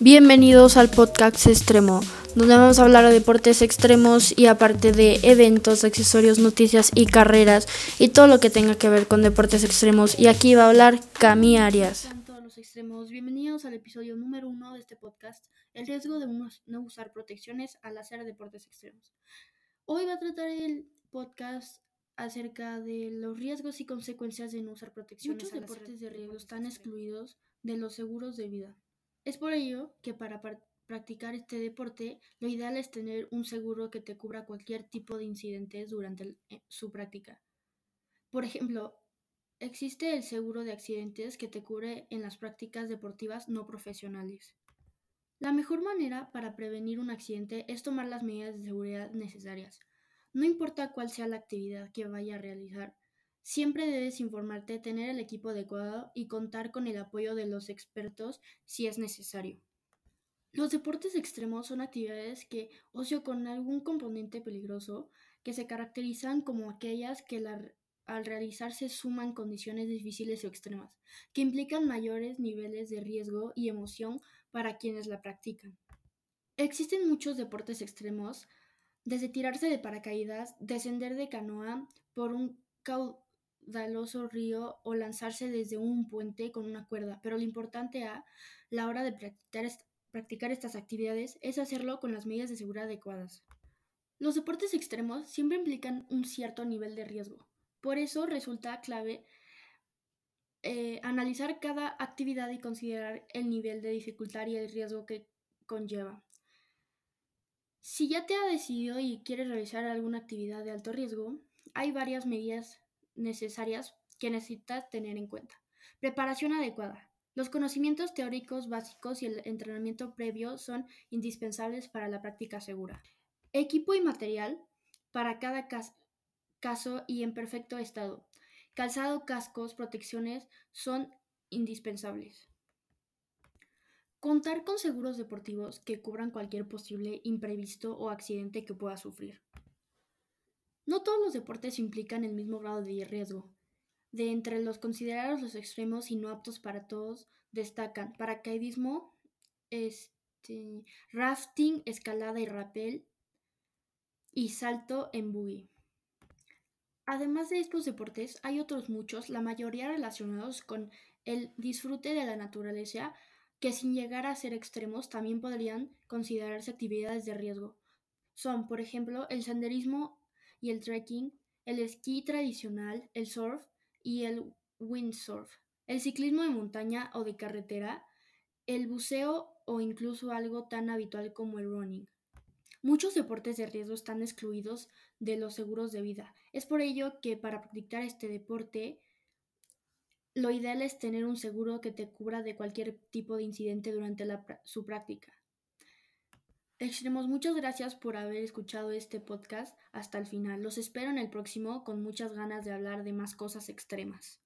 Bienvenidos al podcast extremo, donde vamos a hablar de deportes extremos y aparte de eventos, accesorios, noticias y carreras y todo lo que tenga que ver con deportes extremos. Y aquí va a hablar Cami Arias. todos los extremos, bienvenidos al episodio número uno de este podcast, el riesgo de no usar protecciones al hacer deportes extremos. Hoy va a tratar el podcast acerca de los riesgos y consecuencias de no usar protecciones. Muchos deportes de riesgo están excluidos de los seguros de vida. Es por ello que para practicar este deporte, lo ideal es tener un seguro que te cubra cualquier tipo de incidentes durante eh, su práctica. Por ejemplo, existe el seguro de accidentes que te cubre en las prácticas deportivas no profesionales. La mejor manera para prevenir un accidente es tomar las medidas de seguridad necesarias. No importa cuál sea la actividad que vaya a realizar, siempre debes informarte, tener el equipo adecuado y contar con el apoyo de los expertos si es necesario. Los deportes extremos son actividades que, ocio con algún componente peligroso, que se caracterizan como aquellas que al realizarse suman condiciones difíciles o extremas, que implican mayores niveles de riesgo y emoción para quienes la practican. Existen muchos deportes extremos desde tirarse de paracaídas, descender de canoa por un caudaloso río o lanzarse desde un puente con una cuerda, pero lo importante a la hora de practicar, estas actividades es hacerlo con las medidas de seguridad adecuadas. Los deportes extremos siempre implican un cierto nivel de riesgo, por eso resulta clave eh, analizar cada actividad y considerar el nivel de dificultad y el riesgo que conlleva. Si ya te ha decidido y quieres realizar alguna actividad de alto riesgo, hay varias medidas necesarias que necesitas tener en cuenta. Preparación adecuada. Los conocimientos teóricos básicos y el entrenamiento previo son indispensables para la práctica segura. Equipo y material para cada caso y en perfecto estado. Calzado, cascos, protecciones son indispensables. Contar con seguros deportivos que cubran cualquier posible imprevisto o accidente que pueda sufrir. No todos los deportes implican el mismo grado de riesgo. De entre los considerados los extremos y no aptos para todos, destacan paracaidismo, este, rafting, escalada y rappel y salto en buggy. Además de estos deportes, hay otros muchos, la mayoría relacionados con el disfrute de la naturaleza, que sin llegar a ser extremos también podrían considerarse actividades de riesgo. Son, por ejemplo, el senderismo y el trekking, el esquí tradicional, el surf y el windsurf, el ciclismo de montaña o de carretera, el buceo o incluso algo tan habitual como el running. Muchos deportes de riesgo están excluidos de los seguros de vida. Es por ello que para practicar este deporte lo ideal es tener un seguro que te cubra de cualquier tipo de incidente durante su práctica. Extremos, muchas gracias por haber escuchado este podcast hasta el final. Los espero en el próximo con muchas ganas de hablar de más cosas extremas.